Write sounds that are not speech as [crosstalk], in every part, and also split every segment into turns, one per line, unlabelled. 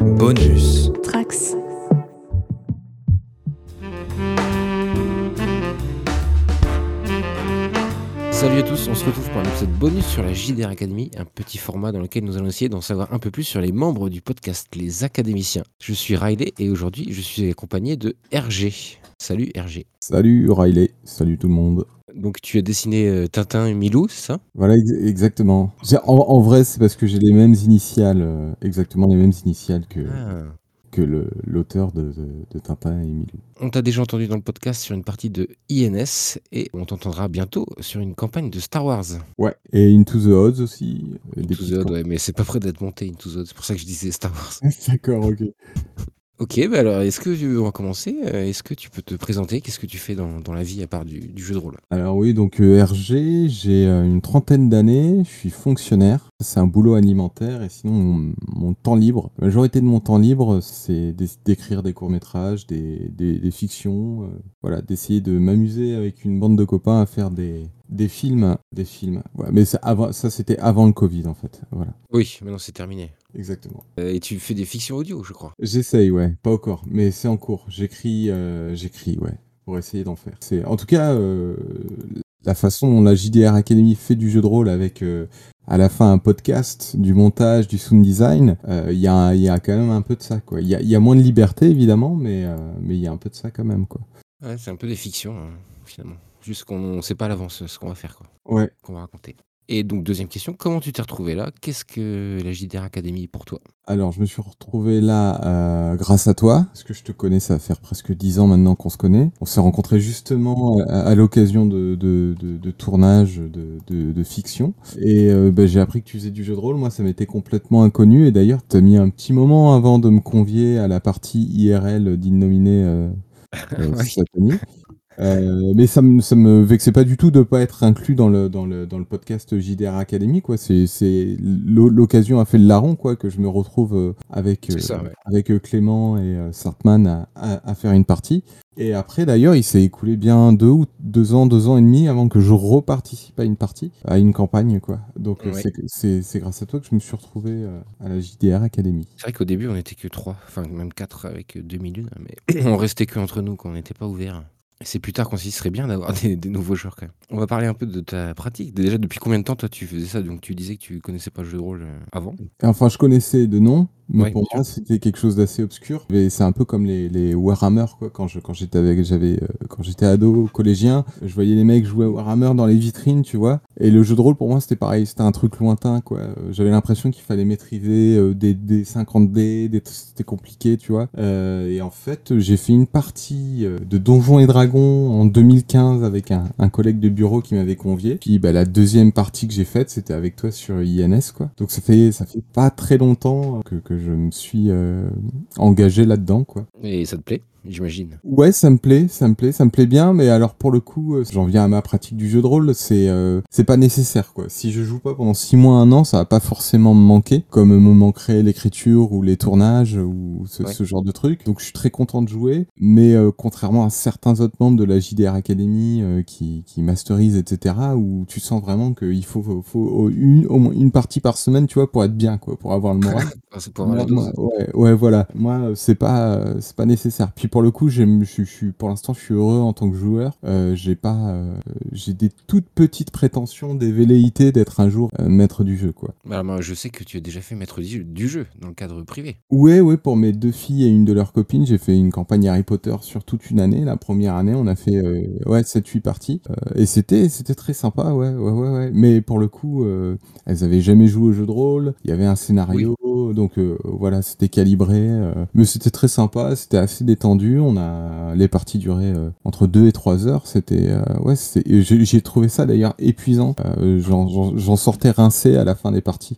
Bonus.
Trax.
Salut à tous, on se retrouve pour un épisode bonus sur la JDR Academy, un petit format dans lequel nous allons essayer d'en savoir un peu plus sur les membres du podcast Les Académiciens. Je suis Riley et aujourd'hui je suis accompagné de RG. Salut RG.
Salut Riley, salut tout le monde.
Donc tu as dessiné euh, Tintin et Milou, c'est ça?
Voilà, ex- exactement. En, en vrai, c'est parce que j'ai les mêmes initiales, euh, exactement les mêmes initiales que,
Ah.
que l'auteur de, de- de Tintin et Milou.
On t'a déjà entendu dans le podcast sur une partie de INS et on t'entendra bientôt sur une campagne de Star Wars.
Ouais. Et Into the Odds aussi.
Into the
petites
Odd, ouais, mais c'est pas prêt d'être monté Into the Odd, c'est pour ça que je disais Star Wars. [laughs]
D'accord, ok.
Ok, bah alors est-ce que tu- on va commencer Euh, Est-ce que tu peux te présenter? Qu'est-ce que tu fais dans, dans la vie à part du, du jeu de rôle?
Alors oui, donc euh, RG, j'ai euh, une trentaine d'années, je suis fonctionnaire. C'est un boulot alimentaire et sinon mon, mon temps libre, la majorité de mon temps libre, c'est d'é- d'écrire des courts-métrages, des, des, des fictions, euh, voilà, d'essayer de m'amuser avec une bande de copains à faire des, des films, des films. Ouais, mais ça c'était avant le Covid en fait, voilà,
Oui, maintenant c'est terminé.
Exactement.
Euh, et tu fais des fictions audio, je crois.
J'essaye, ouais, pas encore, mais c'est en cours. J'écris, euh, j'écris, ouais, pour essayer d'en faire. C'est, en tout cas, euh, la façon dont la JDR Academy fait du jeu de rôle avec à la fin un podcast, du montage, du sound design, il y, y a quand même un peu de ça, quoi. Il y y a moins de liberté évidemment, mais mais il y a un peu de ça quand même, quoi.
Ouais, c'est un peu des fictions, hein, finalement. Juste qu'on ne sait pas à l'avance ce qu'on va faire, quoi,
Ouais.
qu'on va raconter. Et donc, deuxième question, comment tu t'es retrouvé là? Qu'est-ce que la JDR Academy pour toi?
Alors, je me suis retrouvé là euh, grâce à toi, parce que je te connais, ça va faire presque dix ans maintenant qu'on se connaît. On s'est rencontrés justement à, à l'occasion de, de, de, de tournage de, fiction. Et euh, bah, j'ai appris que tu faisais du jeu de rôle. Moi, ça m'était complètement inconnu. Et d'ailleurs, tu as mis un petit moment avant de me convier à la partie IRL d'Innominé euh, [laughs] euh,
Oui.
Euh, mais ça me, ça me vexait pas du tout de pas être inclus dans le, dans le, dans le podcast JDR Academy, quoi. C'est, c'est, l'o- l'occasion a fait le larron, quoi, que je me retrouve euh, avec, euh,
ça, ouais.
avec Clément et Sartman à, à, à faire une partie. Et après, d'ailleurs, il s'est écoulé bien deux ou deux ans, deux ans et demi avant que je reparticipe à une partie, à une campagne, quoi. Donc,
Ouais.
c'est, grâce à toi que je me suis retrouvé à la JDR Academy.
C'est vrai qu'au début, on n'était que trois, enfin même quatre avec euh, 2001, mais [clears throat] on restait que entre nous, quand on n'était pas ouvert. C'est plus tard qu'on ce serait bien d'avoir [laughs] des, des nouveaux joueurs quand même. On va parler un peu de ta pratique. Déjà, depuis combien de temps toi tu faisais ça? Donc tu disais que tu connaissais pas le jeu de rôle euh, avant.
Enfin, je connaissais de nom, mais
Ouais,
pour moi, c'était quelque chose d'assez obscur. Et c'est un peu comme les, les Warhammer, quoi. Quand je, quand j'étais avec, j'avais, euh, quand j'étais ado, collégien, je voyais les mecs jouer à Warhammer dans les vitrines, tu vois. Et le jeu de rôle, pour moi, c'était pareil. C'était un truc lointain, quoi. Euh, J'avais l'impression qu'il fallait maîtriser euh, des, des 50 dés, des- c'était compliqué, tu vois. Euh, et en fait, j'ai fait une partie de Donjons et Dragons en 2015 avec un, un collègue de bureau qui m'avait convié. Puis, bah, la deuxième partie que j'ai faite, c'était avec toi sur INS, quoi. Donc, ça fait, ça fait pas très longtemps que, que je me suis euh, engagé là-dedans.
Et ça te plaît, j'imagine.
Ouais, ça me plaît, ça me plaît, ça me plaît bien, mais alors pour le coup, euh, j'en viens à ma pratique du jeu de rôle, c'est euh, c'est pas nécessaire quoi. Si je joue pas pendant six mois, un an, ça va pas forcément me manquer, comme me manquerait l'écriture ou les tournages ou ce,
Ouais.
ce genre de trucs. Donc je suis très content de jouer, mais euh, contrairement à certains autres membres de la JDR Academy euh, qui qui masterisent etc, où tu sens vraiment qu'il faut faut, faut une, au moins une partie par semaine, tu vois, pour être bien quoi, pour avoir le moral.
C'est [laughs] pour avoir
ouais, ouais, voilà. Moi, c'est pas, c'est pas nécessaire. Puis pour le coup, je, suis- pour l'instant, je suis heureux en tant que joueur. Euh, j'ai pas, euh, j'ai des toutes petites prétentions, des velléités d'être un jour euh, maître du jeu, quoi.
Alors, moi, je sais que tu as déjà fait maître du, jeu dans le cadre privé.
Ouais, ouais, pour mes deux filles et une de leurs copines, j'ai fait une campagne Harry Potter sur toute une année. La première année, on a fait, ouais, 7-8 parties. Et c'était, c'était très sympa, ouais, ouais, ouais, ouais. Mais pour le coup, elles avaient jamais joué au jeu de rôle. Il y avait un scénario, donc voilà, c'était calibré. mais c'était très sympa, c'était assez détendu. On a, les parties duraient euh, entre 2 et 3 heures. C'était, euh, ouais, j'ai trouvé ça d'ailleurs épuisant. Euh, j'en- sortais rincé à la fin des parties.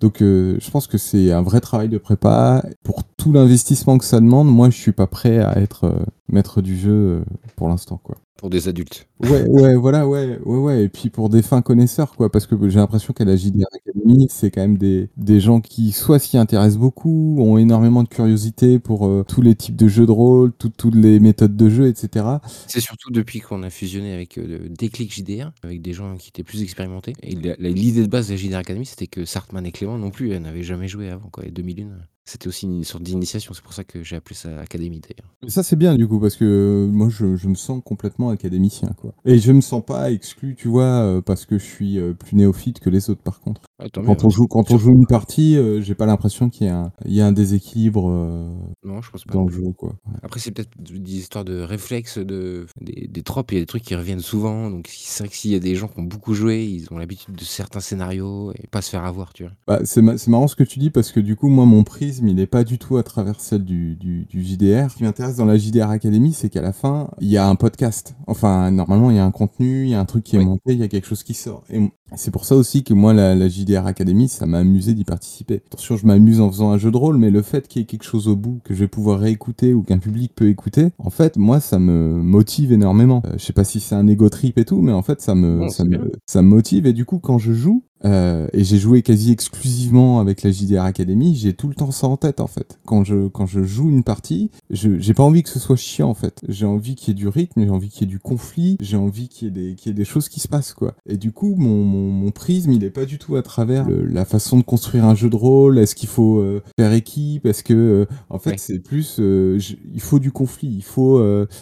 Donc je pense que c'est un vrai travail de prépa. Pour tout l'investissement que ça demande, moi je suis pas prêt à être maître du jeu pour l'instant quoi.
Pour des adultes.
Ouais, ouais, voilà, ouais, ouais, ouais. Et puis pour des fins connaisseurs, quoi, parce que j'ai l'impression qu'à la JDR Academy, c'est quand même des, des gens qui soit s'y intéressent beaucoup, ont énormément de curiosité pour euh, tous les types de jeux de rôle, tout- toutes les méthodes de jeu, etc.
C'est surtout depuis qu'on a fusionné avec euh, Déclic JDR, avec des gens qui étaient plus expérimentés. Et l'idée de base de la JDR Academy, c'était que Sartman et Clément non plus n'avaient jamais joué avant, quoi. Et 2001, C'était aussi une sorte d'initiation, c'est pour ça que j'ai appelé ça académie d'ailleurs.
Ça c'est bien du coup parce que euh, moi je, je me sens complètement académicien quoi. Et je me sens pas exclu, tu vois, euh, parce que je suis euh, plus néophyte que les autres par contre.
Ah,
Quand on
ouais.
joue, quand on joue une partie, euh, j'ai pas l'impression qu'il y, a un- il y a un déséquilibre euh,
Non, je pense pas.
dans le jeu quoi. Ouais.
Après, c'est peut-être des histoires de réflexes, de, des, des tropes, il y a des trucs qui reviennent souvent. Donc, c'est vrai que s'il y a des gens qui ont beaucoup joué, ils ont l'habitude de certains scénarios et pas se faire avoir, tu vois.
Bah, c'est ma- c'est marrant ce que tu dis parce que du coup, moi, mon prisme, il est pas du tout à travers celle du, du, du JDR. Ce qui m'intéresse dans la JDR Academy, c'est qu'à la fin, il y a un podcast. Enfin, normalement, il y a un contenu, il y a un truc qui est
Oui.
monté, il y a quelque chose qui sort. Et c'est pour ça aussi que moi, la, la JDR Academy, ça m'a amusé d'y participer. Attention, je m'amuse en faisant un jeu de rôle, mais le fait qu'il y ait quelque chose au bout que je vais pouvoir réécouter ou qu'un public peut écouter, en fait, moi, ça me motive énormément. Euh, je sais pas si c'est un ego trip et tout, mais en fait, ça me, ça me, ça me motive. Et du coup, quand je joue, euh, et j'ai joué quasi exclusivement avec la JDR Academy, j'ai tout le temps ça en tête en fait. Quand je, quand je joue une partie, je j'ai pas envie que ce soit chiant en fait. J'ai envie qu'il y ait du rythme, j'ai envie qu'il y ait du conflit, j'ai envie qu'il y, ait des- qu'il y ait des choses qui se passent quoi. Et du coup, mon, mon, mon prisme, il est pas du tout à travers le- la façon de construire un jeu de rôle. Est-ce qu'il faut euh, faire équipe? Est-ce que. euh, en fait,
Ouais.
c'est plus. euh, je- il faut du conflit, il faut.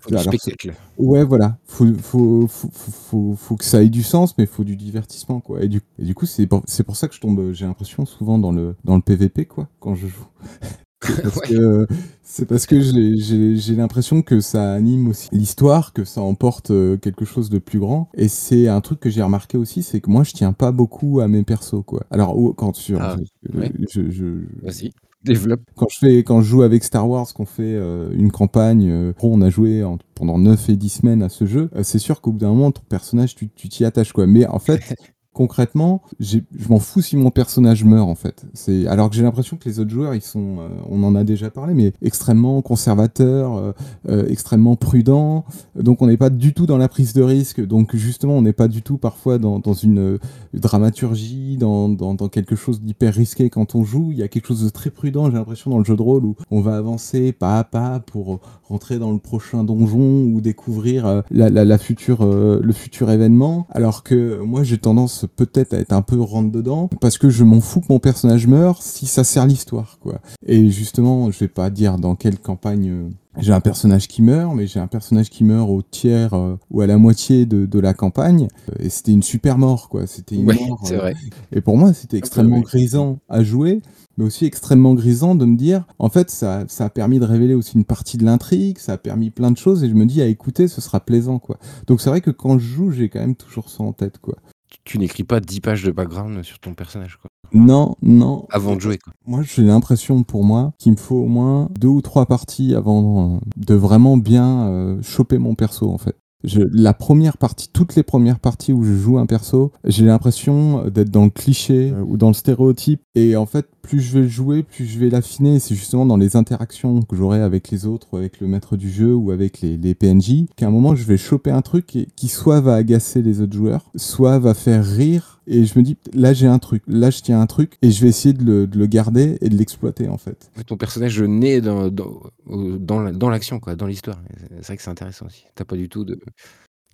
Faut du
alors,
spectacle.
Ouais, voilà. Faut, faut, faut, faut, faut- faut que ça ait du sens, mais faut du divertissement, quoi. Et du, et du coup, c'est pour, c'est pour ça que je tombe, j'ai l'impression, souvent dans le, dans le PVP, quoi, quand je joue. C'est parce que, j'ai- l'impression que ça anime aussi l'histoire, que ça emporte euh, quelque chose de plus grand. Et c'est un truc que j'ai remarqué aussi, c'est que moi, je tiens pas beaucoup à mes persos, quoi. Alors, quand sur,
Ah,
je-
ouais.
je- je,
Vas-y, développe.
quand je fais quand je joue avec Star Wars qu'on fait euh, une campagne euh, on a joué en- pendant 9 et 10 semaines à ce jeu euh, c'est sûr qu'au bout d'un moment ton personnage tu tu t'y attaches quoi mais en fait [laughs] concrètement je m'en fous si mon personnage meurt en fait c'est alors que j'ai l'impression que les autres joueurs ils sont euh, on en a déjà parlé mais extrêmement conservateurs euh, euh, extrêmement prudents donc on n'est pas du tout dans la prise de risque donc justement on n'est pas du tout parfois dans, dans une dramaturgie, dans, dans, quelque chose d'hyper risqué quand on joue. Il y a quelque chose de très prudent, j'ai l'impression, dans le jeu de rôle où on va avancer pas à pas pour rentrer dans le prochain donjon ou découvrir la, la, future, le futur événement. Alors que moi, j'ai tendance peut-être à être un peu rentre dedans parce que je m'en fous que mon personnage meure si ça sert l'histoire, quoi. Et justement, je vais pas dire dans quelle campagne. euh, j'ai un personnage qui meurt, mais j'ai un personnage qui meurt au tiers euh, ou à la moitié de, de la campagne. Et c'était une super mort, quoi. C'était une
Ouais,
mort.
c'est
euh,
vrai.
et pour moi, c'était extrêmement grisant à jouer, mais aussi extrêmement grisant de me dire, en fait, ça, ça a permis de révéler aussi une partie de l'intrigue, ça a permis plein de choses, et je me dis, à écouter, ce sera plaisant, quoi. Donc c'est vrai que quand je joue, j'ai quand même toujours ça en tête, quoi.
Tu, n'écris pas 10 pages de background sur ton personnage, quoi.
Non, non.
Avant de jouer, quoi.
Moi, j'ai l'impression pour moi qu'il me faut au moins deux ou trois parties avant euh, de vraiment bien euh, choper mon perso, en fait. Je, la première partie, toutes les premières parties où je joue un perso, j'ai l'impression d'être dans le cliché euh, ou dans le stéréotype. Et en fait, plus je vais le jouer, plus je vais l'affiner. C'est justement dans les interactions que j'aurai avec les autres, avec le maître du jeu ou avec les, les PNJ, qu'à un moment, je vais choper un truc qui soit va agacer les autres joueurs, soit va faire rire. Et je me dis, là j'ai un truc, là je tiens un truc, et je vais essayer de le, de le garder et de l'exploiter en fait.
Ton personnage naît dans, dans, l'action, quoi, dans l'histoire. C'est vrai que c'est intéressant aussi. T'as pas du tout de.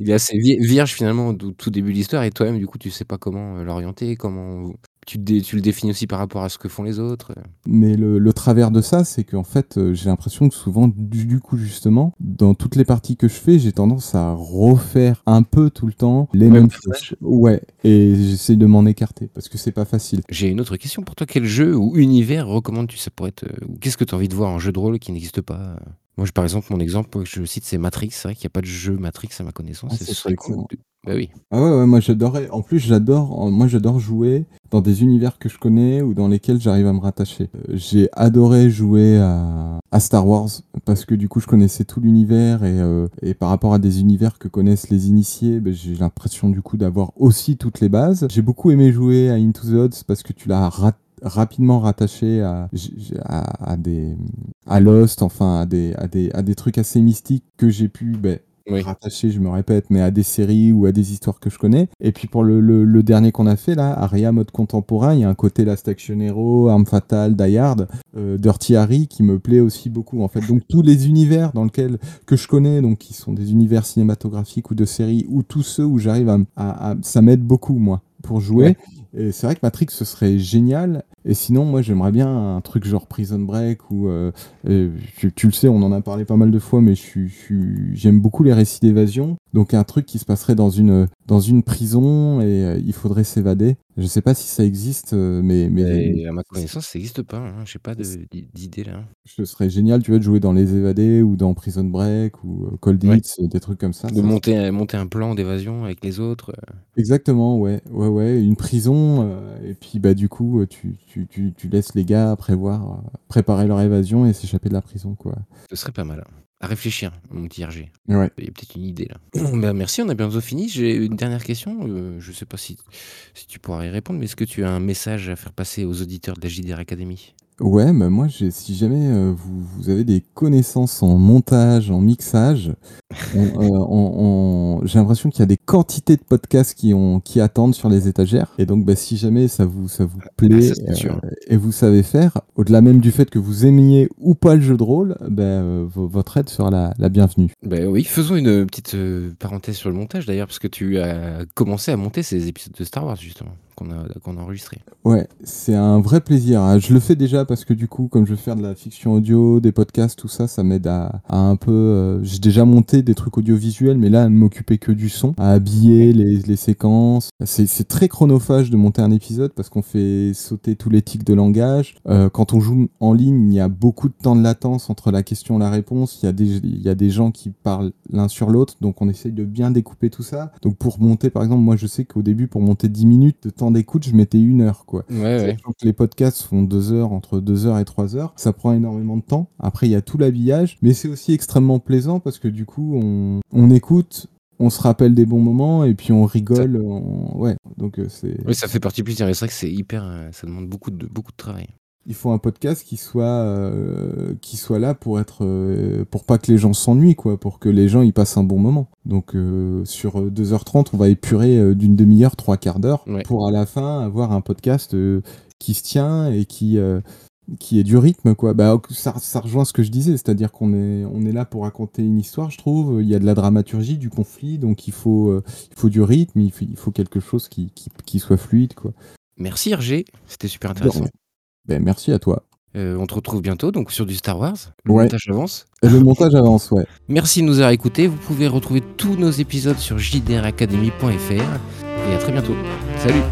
Il est assez vi- vierge finalement au tout début de l'histoire et toi-même, du coup, tu sais pas comment euh, l'orienter, comment. Tu, te dé- tu le définis aussi par rapport à ce que font les autres. euh.
Mais le, le travers de ça, c'est qu'en fait, euh, j'ai l'impression que souvent, du, du coup, justement, dans toutes les parties que je fais, j'ai tendance à refaire un peu tout le temps les
Même
mêmes choses. Ouais, et j'essaie de m'en écarter parce que c'est pas facile.
J'ai une autre question pour toi. Quel jeu ou univers recommandes-tu Ça pourrait être. euh, ou Qu'est-ce que tu as envie de voir en jeu de rôle qui n'existe pas? Moi, je- par exemple, mon exemple que je cite, c'est Matrix. C'est vrai qu'il n'y a pas de jeu Matrix à ma connaissance.
Ah,
ce serait cool. Bah oui.
Ah ouais, moi j'adorais. En plus, j'adore, moi j'adore jouer dans des univers que je connais ou dans lesquels j'arrive à me rattacher. Euh, J'ai adoré jouer à, Star Wars parce que du coup je connaissais tout l'univers et, euh, par rapport à des univers que connaissent les initiés, ben, j'ai l'impression du coup d'avoir aussi toutes les bases. J'ai beaucoup aimé jouer à Into the Odds parce que tu l'as rapidement rattaché à, à, des à Lost, enfin à des, à des, à des trucs assez mystiques que j'ai pu ben,
Oui.
rattaché, je me répète, mais à des séries ou à des histoires que je connais. Et puis pour le, le- le dernier qu'on a fait là, Aria mode contemporain, il y a un côté Last Action Hero, Arme Fatale, Die Hard, euh, Dirty Harry qui me plaît aussi beaucoup en fait. Donc tous les univers dans lesquels que je connais, donc qui sont des univers cinématographiques ou de séries, ou tous ceux où j'arrive à, à- à- ça m'aide beaucoup moi pour jouer.
Ouais.
Et c'est vrai que Matrix ce serait génial. Et sinon, moi, j'aimerais bien un truc genre Prison Break ou euh, euh, tu, le sais, on en a parlé pas mal de fois, mais j'aime beaucoup les récits d'évasion. Donc un truc qui se passerait dans une dans une prison et euh, il faudrait s'évader. Je sais pas si ça existe, euh, mais mais
Et à ma connaissance, ça n'existe pas, hein. J'ai pas d'idée là.
ce serait génial, tu vois, de jouer dans Les Évadés ou dans Prison Break ou euh, Cold
Ouais.
Hits, des trucs comme ça.
De
ça
monter monter un plan d'évasion avec les autres,
Exactement, ouais, ouais, ouais, une prison, euh, et puis bah du coup, tu, tu, tu, tu laisses les gars prévoir, préparer leur évasion et s'échapper de la prison, quoi.
ce serait pas mal. À réfléchir, mon petit.
Ouais.
Il y a peut-être une idée là. [clears throat] Bah, merci, on a bientôt fini. J'ai une dernière question, heu, je sais pas si si tu pourras y répondre, mais est-ce que tu as un message à faire passer aux auditeurs de la JDR Academy?
Ouais, bah moi, j'ai, si jamais euh, vous, vous avez des connaissances en montage, en mixage, on- euh, on- on- j'ai l'impression qu'il y a des quantités de podcasts qui, ont, qui attendent sur les étagères. Et donc, bah, si jamais ça vous, ça vous
Ah
plaît euh, et vous savez faire, au-delà même du fait que vous aimiez ou pas le jeu de rôle, bah, euh, vo- votre aide sera la, la bienvenue.
Bah, oui, faisons une petite, parenthèse sur le montage d'ailleurs, parce que tu as commencé à monter ces épisodes de Star Wars justement, qu'on a qu'on a enregistrés.
Ouais, c'est un vrai plaisir. hein. Je le fais déjà parce que du coup, comme je veux faire de la fiction audio, des podcasts, tout ça, ça m'aide à, à un peu. J'ai déjà monté des trucs audiovisuels, mais là, à ne m'occuper que du son, à habiller les, les séquences. C'est très chronophage de monter un épisode parce qu'on fait sauter tous les tics de langage. Euh, quand on joue en ligne, il y a beaucoup de temps de latence entre la question et la réponse. Il y a des, il y a des gens qui parlent l'un sur l'autre, donc on essaye de bien découper tout ça. Donc pour monter, par exemple, moi, je sais qu'au début, pour monter 10 minutes de temps d'écoute, je mettais une heure, quoi.
Ouais, ouais.
Sachant que les podcasts font deux heures, entre deux heures et trois heures, ça prend énormément de temps. Après, il y a tout l'habillage, mais c'est aussi extrêmement plaisant parce que du coup, on, on écoute, on se rappelle des bons moments et puis on rigole. on- Ouais, donc euh, c'est.
Oui, ça fait partie du plaisir et c'est vrai que c'est hyper, heu, ça demande beaucoup de beaucoup de travail.
Il faut un podcast qui soit, euh, qui soit là pour être, euh, pour pas que les gens s'ennuient, quoi, pour que les gens y passent un bon moment. Donc euh, sur euh, 2h30, on va épurer euh, d'une demi-heure, trois quarts d'heure,
Ouais.
pour à la fin avoir un podcast euh, qui se tient et qui, euh, qui est du rythme, quoi. Bah, ça, ça rejoint ce que je disais, c'est-à-dire qu'on est, on est là pour raconter une histoire, je trouve. Il y a de la dramaturgie, du conflit, donc il faut, euh, il faut du rythme, il faut, il faut quelque chose qui, qui, qui soit fluide, quoi.
Merci Hergé, c'était super intéressant.
Ben, merci à toi.
Heu, on te retrouve bientôt donc sur du Star Wars. Le
Ouais.
montage avance.
Le montage avance, ouais.
Merci de nous avoir écoutés. Vous pouvez retrouver tous nos épisodes sur jdracademy.fr et à très bientôt. Salut